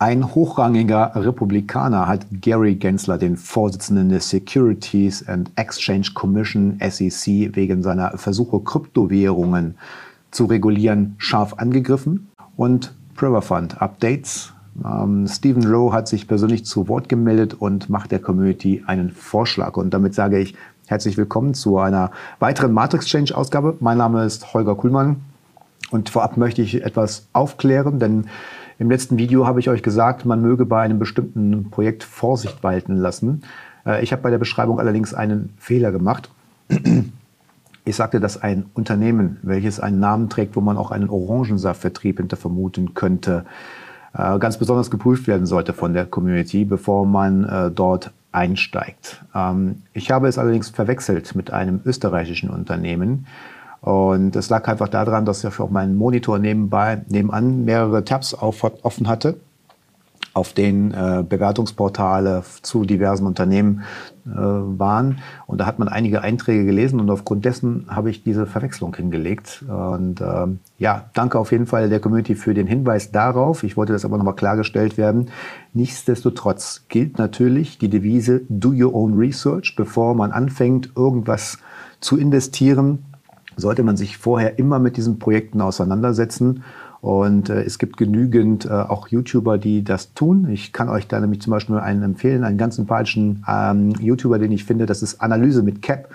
Ein hochrangiger Republikaner hat Gary Gensler, den Vorsitzenden der Securities and Exchange Commission SEC, wegen seiner Versuche, Kryptowährungen zu regulieren, scharf angegriffen. Und Fund Updates. Ähm, Stephen Rowe hat sich persönlich zu Wort gemeldet und macht der Community einen Vorschlag. Und damit sage ich herzlich willkommen zu einer weiteren Matrix Change Ausgabe. Mein Name ist Holger Kuhlmann. Und vorab möchte ich etwas aufklären, denn im letzten Video habe ich euch gesagt, man möge bei einem bestimmten Projekt Vorsicht walten lassen. Äh, ich habe bei der Beschreibung allerdings einen Fehler gemacht. Ich sagte, dass ein Unternehmen, welches einen Namen trägt, wo man auch einen Orangensaftvertrieb hinter vermuten könnte, äh, ganz besonders geprüft werden sollte von der Community, bevor man äh, dort einsteigt. Ähm, ich habe es allerdings verwechselt mit einem österreichischen Unternehmen, und es lag einfach daran, dass ich auf meinem Monitor nebenbei, nebenan mehrere Tabs auf, offen hatte, auf denen äh, Bewertungsportale zu diversen Unternehmen äh, waren. Und da hat man einige Einträge gelesen und aufgrund dessen habe ich diese Verwechslung hingelegt. Und äh, ja, danke auf jeden Fall der Community für den Hinweis darauf. Ich wollte das aber nochmal klargestellt werden. Nichtsdestotrotz gilt natürlich die Devise Do Your Own Research, bevor man anfängt, irgendwas zu investieren sollte man sich vorher immer mit diesen Projekten auseinandersetzen. Und äh, es gibt genügend äh, auch YouTuber, die das tun. Ich kann euch da nämlich zum Beispiel einen empfehlen, einen ganz sympathischen ähm, YouTuber, den ich finde, das ist Analyse mit Cap.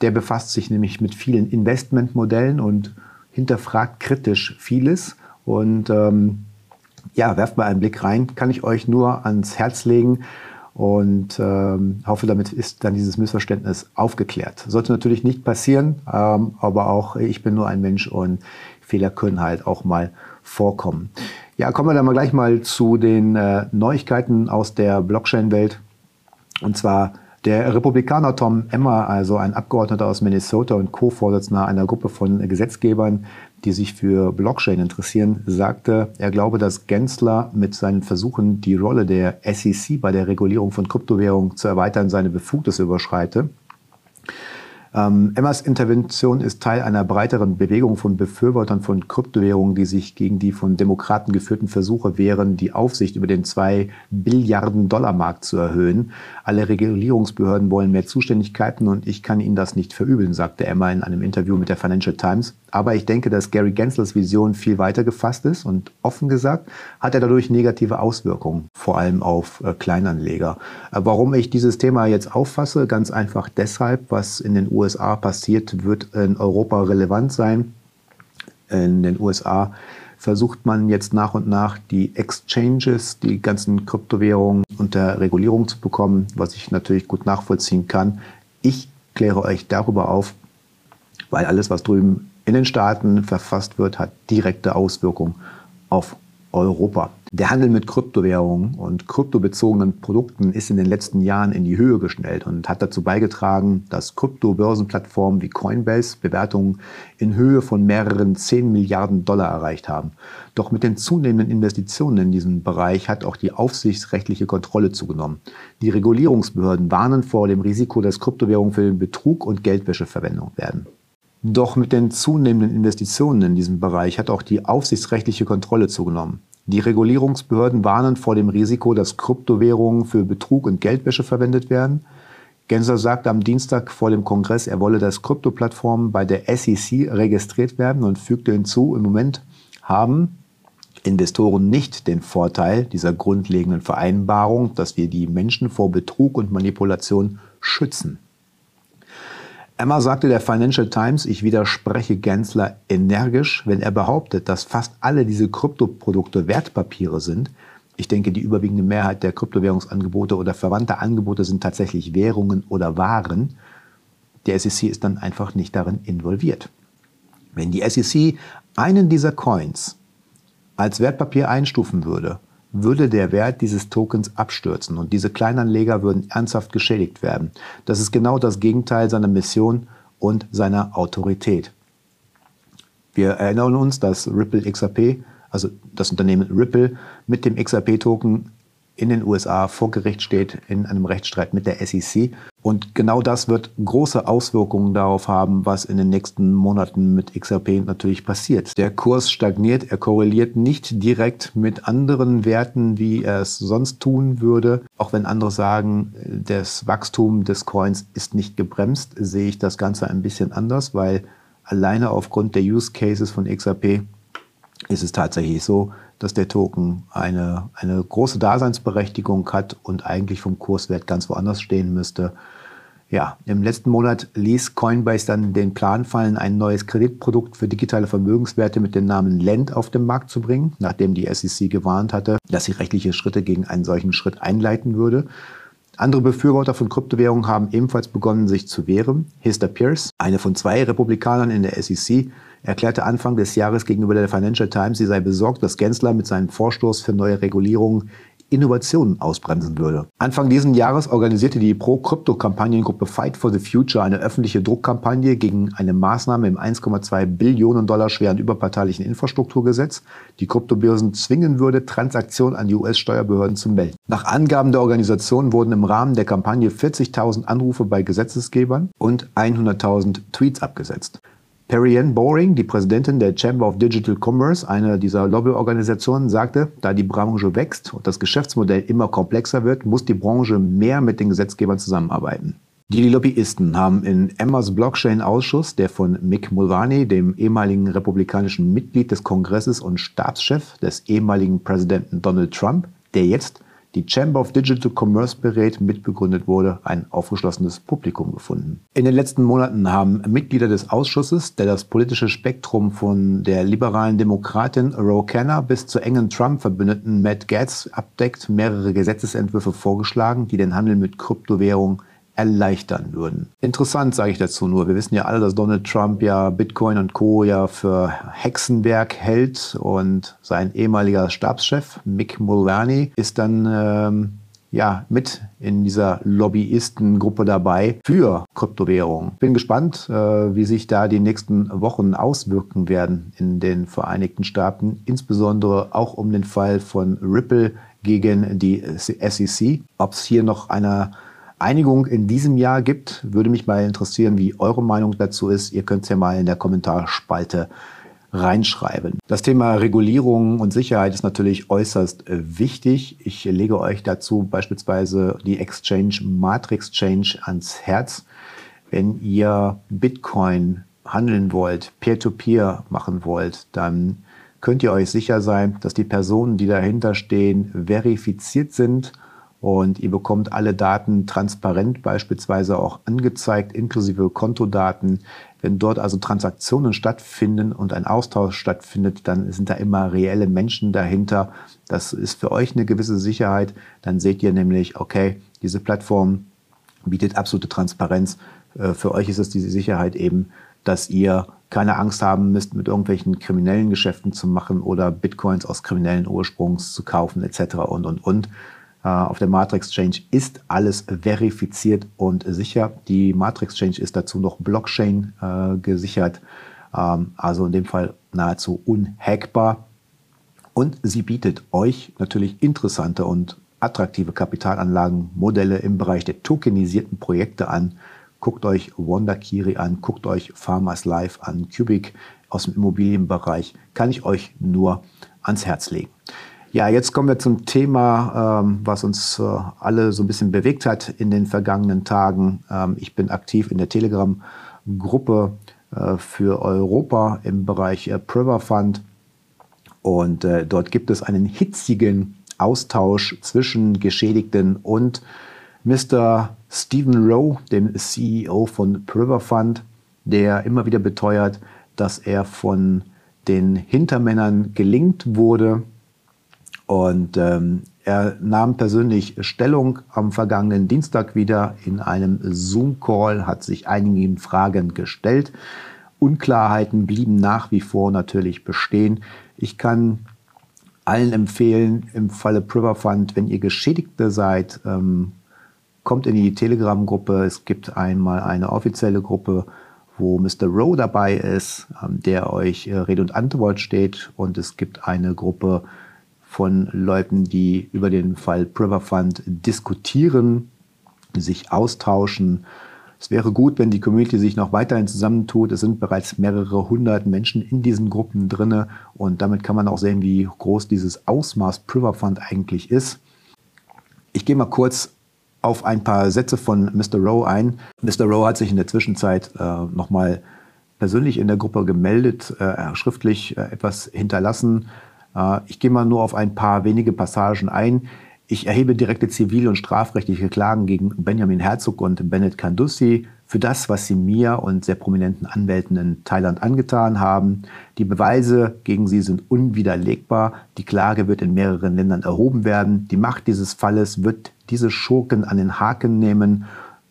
Der befasst sich nämlich mit vielen Investmentmodellen und hinterfragt kritisch vieles. Und ähm, ja, werft mal einen Blick rein. Kann ich euch nur ans Herz legen und ähm, hoffe, damit ist dann dieses Missverständnis aufgeklärt. Sollte natürlich nicht passieren, ähm, aber auch ich bin nur ein Mensch und Fehler können halt auch mal vorkommen. Ja, kommen wir dann mal gleich mal zu den äh, Neuigkeiten aus der Blockchain-Welt. Und zwar der Republikaner Tom Emmer, also ein Abgeordneter aus Minnesota und Co-Vorsitzender einer Gruppe von Gesetzgebern, die sich für Blockchain interessieren, sagte, er glaube, dass Gensler mit seinen Versuchen, die Rolle der SEC bei der Regulierung von Kryptowährungen zu erweitern, seine Befugnisse überschreite. Ähm, Emmas Intervention ist Teil einer breiteren Bewegung von Befürwortern von Kryptowährungen, die sich gegen die von Demokraten geführten Versuche wehren, die Aufsicht über den 2 Billiarden Dollar Markt zu erhöhen. Alle Regulierungsbehörden wollen mehr Zuständigkeiten und ich kann Ihnen das nicht verübeln, sagte Emma in einem Interview mit der Financial Times. Aber ich denke, dass Gary Genslers Vision viel weiter gefasst ist und offen gesagt hat er dadurch negative Auswirkungen, vor allem auf äh, Kleinanleger. Äh, warum ich dieses Thema jetzt auffasse? Ganz einfach deshalb, was in den passiert, wird in Europa relevant sein. In den USA versucht man jetzt nach und nach die Exchanges, die ganzen Kryptowährungen unter Regulierung zu bekommen, was ich natürlich gut nachvollziehen kann. Ich kläre euch darüber auf, weil alles, was drüben in den Staaten verfasst wird, hat direkte Auswirkungen auf Europa. Der Handel mit Kryptowährungen und kryptobezogenen Produkten ist in den letzten Jahren in die Höhe geschnellt und hat dazu beigetragen, dass Kryptobörsenplattformen wie Coinbase Bewertungen in Höhe von mehreren 10 Milliarden Dollar erreicht haben. Doch mit den zunehmenden Investitionen in diesem Bereich hat auch die aufsichtsrechtliche Kontrolle zugenommen. Die Regulierungsbehörden warnen vor dem Risiko, dass Kryptowährungen für den Betrug und Geldwäsche verwendet werden. Doch mit den zunehmenden Investitionen in diesem Bereich hat auch die aufsichtsrechtliche Kontrolle zugenommen. Die Regulierungsbehörden warnen vor dem Risiko, dass Kryptowährungen für Betrug und Geldwäsche verwendet werden. Gensler sagte am Dienstag vor dem Kongress, er wolle, dass Kryptoplattformen bei der SEC registriert werden und fügte hinzu, im Moment haben Investoren nicht den Vorteil dieser grundlegenden Vereinbarung, dass wir die Menschen vor Betrug und Manipulation schützen. Emma sagte der Financial Times, ich widerspreche Gensler energisch, wenn er behauptet, dass fast alle diese Kryptoprodukte Wertpapiere sind. Ich denke, die überwiegende Mehrheit der Kryptowährungsangebote oder verwandter Angebote sind tatsächlich Währungen oder Waren. Der SEC ist dann einfach nicht darin involviert. Wenn die SEC einen dieser Coins als Wertpapier einstufen würde, würde der Wert dieses Tokens abstürzen und diese Kleinanleger würden ernsthaft geschädigt werden. Das ist genau das Gegenteil seiner Mission und seiner Autorität. Wir erinnern uns, dass Ripple XRP, also das Unternehmen Ripple, mit dem XRP-Token in den USA vor Gericht steht in einem Rechtsstreit mit der SEC. Und genau das wird große Auswirkungen darauf haben, was in den nächsten Monaten mit XRP natürlich passiert. Der Kurs stagniert, er korreliert nicht direkt mit anderen Werten, wie er es sonst tun würde. Auch wenn andere sagen, das Wachstum des Coins ist nicht gebremst, sehe ich das Ganze ein bisschen anders, weil alleine aufgrund der Use Cases von XRP ist es tatsächlich so, dass der Token eine, eine große Daseinsberechtigung hat und eigentlich vom Kurswert ganz woanders stehen müsste. Ja, im letzten Monat ließ Coinbase dann den Plan fallen, ein neues Kreditprodukt für digitale Vermögenswerte mit dem Namen Lend auf den Markt zu bringen, nachdem die SEC gewarnt hatte, dass sie rechtliche Schritte gegen einen solchen Schritt einleiten würde. Andere Befürworter von Kryptowährungen haben ebenfalls begonnen, sich zu wehren. Hester Pierce, eine von zwei Republikanern in der SEC, erklärte Anfang des Jahres gegenüber der Financial Times, sie sei besorgt, dass Gensler mit seinem Vorstoß für neue Regulierungen Innovationen ausbremsen würde. Anfang dieses Jahres organisierte die Pro-Krypto-Kampagnengruppe Fight for the Future eine öffentliche Druckkampagne gegen eine Maßnahme im 1,2 Billionen Dollar schweren überparteilichen Infrastrukturgesetz, die Kryptobörsen zwingen würde, Transaktionen an die US-Steuerbehörden zu melden. Nach Angaben der Organisation wurden im Rahmen der Kampagne 40.000 Anrufe bei Gesetzesgebern und 100.000 Tweets abgesetzt. Perrienne Boring, die Präsidentin der Chamber of Digital Commerce, einer dieser Lobbyorganisationen, sagte, da die Branche wächst und das Geschäftsmodell immer komplexer wird, muss die Branche mehr mit den Gesetzgebern zusammenarbeiten. Die Lobbyisten haben in Emmas Blockchain-Ausschuss, der von Mick Mulvaney, dem ehemaligen republikanischen Mitglied des Kongresses und Stabschef des ehemaligen Präsidenten Donald Trump, der jetzt die Chamber of Digital Commerce berät, mitbegründet wurde, ein aufgeschlossenes Publikum gefunden. In den letzten Monaten haben Mitglieder des Ausschusses, der das politische Spektrum von der liberalen Demokratin Ro Khanna bis zur engen Trump-Verbündeten Matt Gaetz abdeckt, mehrere Gesetzesentwürfe vorgeschlagen, die den Handel mit Kryptowährungen erleichtern würden. Interessant sage ich dazu nur. Wir wissen ja alle, dass Donald Trump ja Bitcoin und Co. ja für Hexenwerk hält und sein ehemaliger Stabschef Mick Mulvaney ist dann ähm, ja mit in dieser Lobbyistengruppe dabei für Kryptowährungen. Bin gespannt, äh, wie sich da die nächsten Wochen auswirken werden in den Vereinigten Staaten, insbesondere auch um den Fall von Ripple gegen die SEC. Ob es hier noch einer Einigung in diesem Jahr gibt. Würde mich mal interessieren, wie eure Meinung dazu ist. Ihr könnt es ja mal in der Kommentarspalte reinschreiben. Das Thema Regulierung und Sicherheit ist natürlich äußerst äh, wichtig. Ich lege euch dazu beispielsweise die Exchange Matrix Change ans Herz. Wenn ihr Bitcoin handeln wollt, Peer-to-Peer -Peer machen wollt, dann könnt ihr euch sicher sein, dass die Personen, die dahinter stehen, verifiziert sind und ihr bekommt alle Daten transparent beispielsweise auch angezeigt, inklusive Kontodaten. Wenn dort also Transaktionen stattfinden und ein Austausch stattfindet, dann sind da immer reelle Menschen dahinter. Das ist für euch eine gewisse Sicherheit. Dann seht ihr nämlich, okay, diese Plattform bietet absolute Transparenz. Äh, für euch ist es diese Sicherheit eben, dass ihr keine Angst haben müsst, mit irgendwelchen kriminellen Geschäften zu machen oder Bitcoins aus kriminellen Ursprungs zu kaufen etc. und, und, und. Äh, auf der Matrix Change ist alles verifiziert und sicher. Die Matrix Change ist dazu noch Blockchain äh, gesichert, ähm, also in dem Fall nahezu unhackbar. Und sie bietet euch natürlich interessante und attraktive Kapitalanlagenmodelle im Bereich der tokenisierten Projekte an. Guckt euch Wonderkiri an, guckt euch Farmers Life an, Cubic aus dem Immobilienbereich. Kann ich euch nur ans Herz legen. Ja, jetzt kommen wir zum Thema, ähm, was uns äh, alle so ein bisschen bewegt hat in den vergangenen Tagen. Ähm, ich bin aktiv in der Telegram-Gruppe äh, für Europa im Bereich äh, Priver Fund und äh, dort gibt es einen hitzigen Austausch zwischen Geschädigten und Mr. Stephen Rowe, dem CEO von Priver Fund, der immer wieder beteuert, dass er von den Hintermännern gelingt wurde, und ähm, er nahm persönlich Stellung am vergangenen Dienstag wieder in einem Zoom-Call, hat sich einigen Fragen gestellt. Unklarheiten blieben nach wie vor natürlich bestehen. Ich kann allen empfehlen, im Falle Priver Fund, wenn ihr Geschädigte seid, ähm, kommt in die Telegram-Gruppe. Es gibt einmal eine offizielle Gruppe, wo Mr. Rowe dabei ist, ähm, der euch äh, Rede und Antwort steht. Und es gibt eine Gruppe, von Leuten, die über den Fall Priver Fund diskutieren, sich austauschen. Es wäre gut, wenn die Community sich noch weiterhin zusammentut. Es sind bereits mehrere hundert Menschen in diesen Gruppen drin und damit kann man auch sehen, wie groß dieses Ausmaß Priver Fund eigentlich ist. Ich gehe mal kurz auf ein paar Sätze von Mr. Rowe ein. Mr. Rowe hat sich in der Zwischenzeit äh, nochmal persönlich in der Gruppe gemeldet, äh, schriftlich äh, etwas hinterlassen. Äh, ich gehe mal nur auf ein paar wenige Passagen ein. Ich erhebe direkte zivil- und strafrechtliche Klagen gegen Benjamin Herzog und Bennett Kandussi für das, was sie mir und sehr prominenten Anwälten in Thailand angetan haben. Die Beweise gegen sie sind unwiderlegbar. Die Klage wird in mehreren Ländern erhoben werden. Die Macht dieses Falles wird diese Schurken an den Haken nehmen,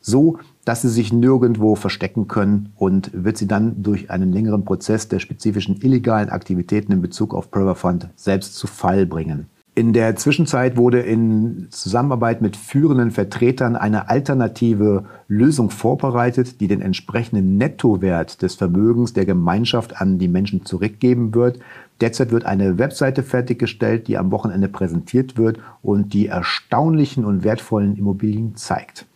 so dass sie sich nirgendwo verstecken können und wird sie dann durch einen längeren Prozess der spezifischen illegalen Aktivitäten in Bezug auf Fund selbst zu Fall bringen. In der Zwischenzeit wurde in Zusammenarbeit mit führenden Vertretern eine alternative Lösung vorbereitet, die den entsprechenden Nettowert des Vermögens der Gemeinschaft an die Menschen zurückgeben wird. Derzeit wird eine Webseite fertiggestellt, die am Wochenende präsentiert wird und die erstaunlichen und wertvollen Immobilien zeigt,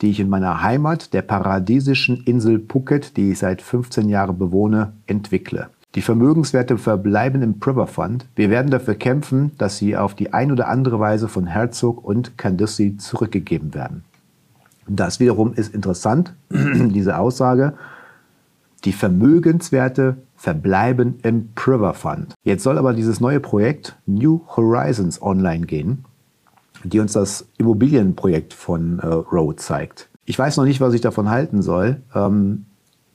die ich in meiner Heimat, der paradiesischen Insel Phuket, die ich seit 15 Jahren bewohne, entwickle. Die Vermögenswerte verbleiben im Priver Fund. Wir werden dafür kämpfen, dass sie auf die ein oder andere Weise von Herzog und Candice zurückgegeben werden. Das wiederum ist interessant, diese Aussage. Die Vermögenswerte verbleiben im Priver Fund. Jetzt soll aber dieses neue Projekt New Horizons online gehen, die uns das Immobilienprojekt von äh, Rowe zeigt. Ich weiß noch nicht, was ich davon halten soll. Ähm,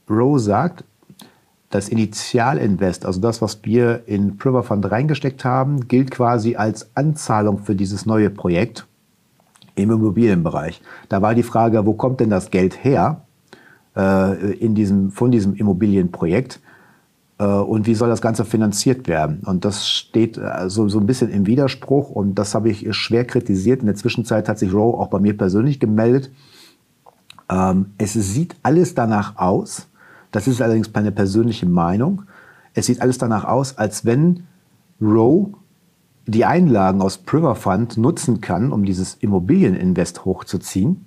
Rowe sagt, das Initialinvest, also das, was wir in Priver Fund reingesteckt haben, gilt quasi als Anzahlung für dieses neue Projekt im Immobilienbereich. Da war die Frage, wo kommt denn das Geld her äh, in diesem, von diesem Immobilienprojekt und wie soll das Ganze finanziert werden? Und das steht äh, so, so ein bisschen im Widerspruch und das habe ich schwer kritisiert. In der Zwischenzeit hat sich Rowe auch bei mir persönlich gemeldet. Ähm, es sieht alles danach aus, das ist allerdings meine persönliche Meinung. Es sieht alles danach aus, als wenn Rowe die Einlagen aus Priver Fund nutzen kann, um dieses Immobilieninvest hochzuziehen.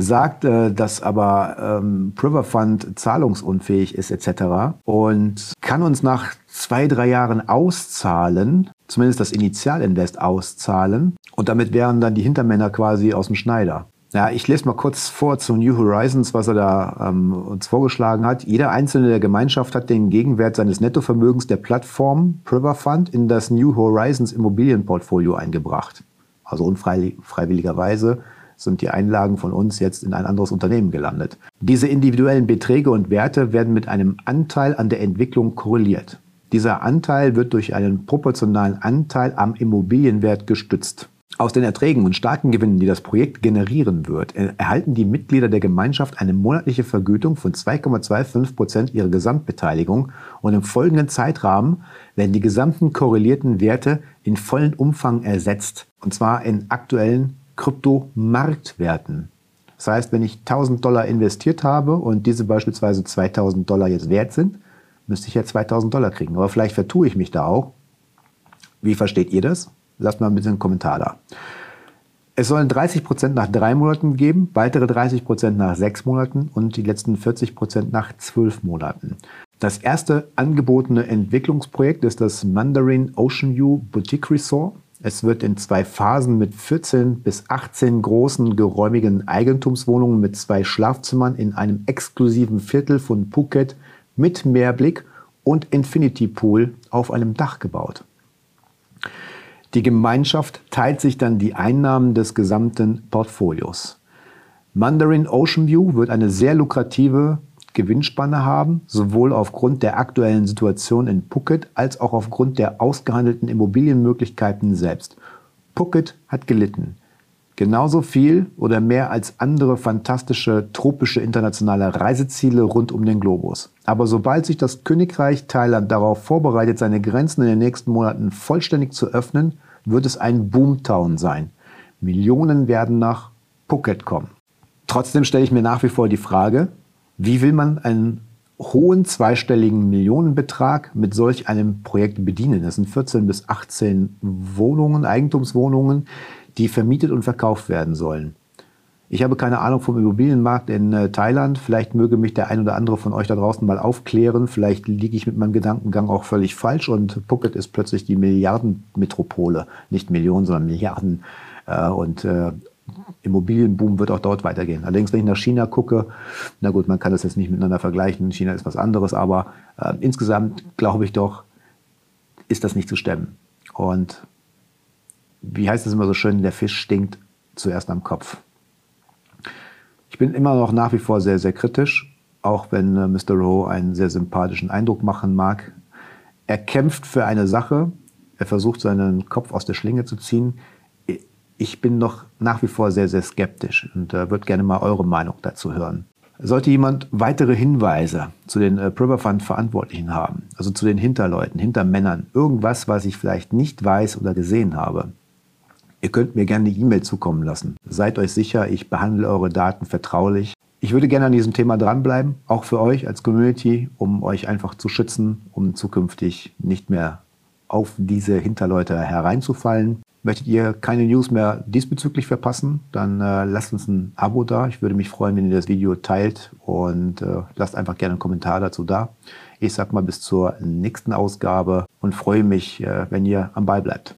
Sagt, äh, dass aber ähm, Priver Fund zahlungsunfähig ist etc. und kann uns nach zwei, drei Jahren auszahlen, zumindest das Initialinvest auszahlen. Und damit wären dann die Hintermänner quasi aus dem Schneider. Ja, ich lese mal kurz vor zu New Horizons, was er da ähm, uns vorgeschlagen hat. Jeder Einzelne der Gemeinschaft hat den Gegenwert seines Nettovermögens der Plattform Priver Fund in das New Horizons Immobilienportfolio eingebracht. Also unfreiwilligerweise sind die Einlagen von uns jetzt in ein anderes Unternehmen gelandet. Diese individuellen Beträge und Werte werden mit einem Anteil an der Entwicklung korreliert. Dieser Anteil wird durch einen proportionalen Anteil am Immobilienwert gestützt. Aus den Erträgen und starken Gewinnen, die das Projekt generieren wird, erhalten die Mitglieder der Gemeinschaft eine monatliche Vergütung von 2,25 Prozent ihrer Gesamtbeteiligung und im folgenden Zeitrahmen werden die gesamten korrelierten Werte in vollen Umfang ersetzt, und zwar in aktuellen Kryptomarktwerten. Das heißt, wenn ich 1000 Dollar investiert habe und diese beispielsweise 2000 Dollar jetzt wert sind, müsste ich ja 2000 Dollar kriegen. Aber vielleicht vertue ich mich da auch. Wie versteht ihr das? Lasst mal ein bisschen einen Kommentar da. Es sollen 30 Prozent nach drei Monaten geben, weitere 30 Prozent nach sechs Monaten und die letzten 40 Prozent nach zwölf Monaten. Das erste angebotene Entwicklungsprojekt ist das Mandarin Ocean View Boutique Resort. Es wird in zwei Phasen mit 14 bis 18 großen geräumigen Eigentumswohnungen mit zwei Schlafzimmern in einem exklusiven Viertel von Phuket mit Meerblick und Infinity Pool auf einem Dach gebaut. Die Gemeinschaft teilt sich dann die Einnahmen des gesamten Portfolios. Mandarin Ocean View wird eine sehr lukrative Gewinnspanne haben, sowohl aufgrund der aktuellen Situation in Phuket als auch aufgrund der ausgehandelten Immobilienmöglichkeiten selbst. Phuket hat gelitten. Genauso viel oder mehr als andere fantastische tropische internationale Reiseziele rund um den Globus. Aber sobald sich das Königreich Thailand darauf vorbereitet, seine Grenzen in den nächsten Monaten vollständig zu öffnen, wird es ein Boomtown sein. Millionen werden nach Phuket kommen. Trotzdem stelle ich mir nach wie vor die Frage, wie will man ein hohen zweistelligen Millionenbetrag mit solch einem Projekt bedienen. Das sind 14 bis 18 Wohnungen, Eigentumswohnungen, die vermietet und verkauft werden sollen. Ich habe keine Ahnung vom Immobilienmarkt in äh, Thailand. Vielleicht möge mich der ein oder andere von euch da draußen mal aufklären. Vielleicht liege ich mit meinem Gedankengang auch völlig falsch und Phuket ist plötzlich die Milliardenmetropole. Nicht Millionen, sondern Milliarden. Äh, und äh, Immobilienboom wird auch dort weitergehen. Allerdings, wenn ich nach China gucke, na gut, man kann das jetzt nicht miteinander vergleichen. China ist was anderes, aber äh, insgesamt glaube ich doch, ist das nicht zu stemmen. Und wie heißt es immer so schön, der Fisch stinkt zuerst am Kopf. Ich bin immer noch nach wie vor sehr, sehr kritisch, auch wenn äh, Mr. Rowe einen sehr sympathischen Eindruck machen mag. Er kämpft für eine Sache, er versucht seinen Kopf aus der Schlinge zu ziehen. Ich bin noch nach wie vor sehr, sehr skeptisch und äh, würde gerne mal eure Meinung dazu hören. Sollte jemand weitere Hinweise zu den äh, Priver Fund Verantwortlichen haben, also zu den Hinterleuten, Hintermännern, irgendwas, was ich vielleicht nicht weiß oder gesehen habe, Ihr könnt mir gerne eine E-Mail zukommen lassen. Seid euch sicher, ich behandle eure Daten vertraulich. Ich würde gerne an diesem Thema dranbleiben, auch für euch als Community, um euch einfach zu schützen, um zukünftig nicht mehr auf diese Hinterleute hereinzufallen. Möchtet ihr keine News mehr diesbezüglich verpassen, dann äh, lasst uns ein Abo da. Ich würde mich freuen, wenn ihr das Video teilt und äh, lasst einfach gerne einen Kommentar dazu da. Ich sag mal bis zur nächsten Ausgabe und freue mich, äh, wenn ihr am Ball bleibt.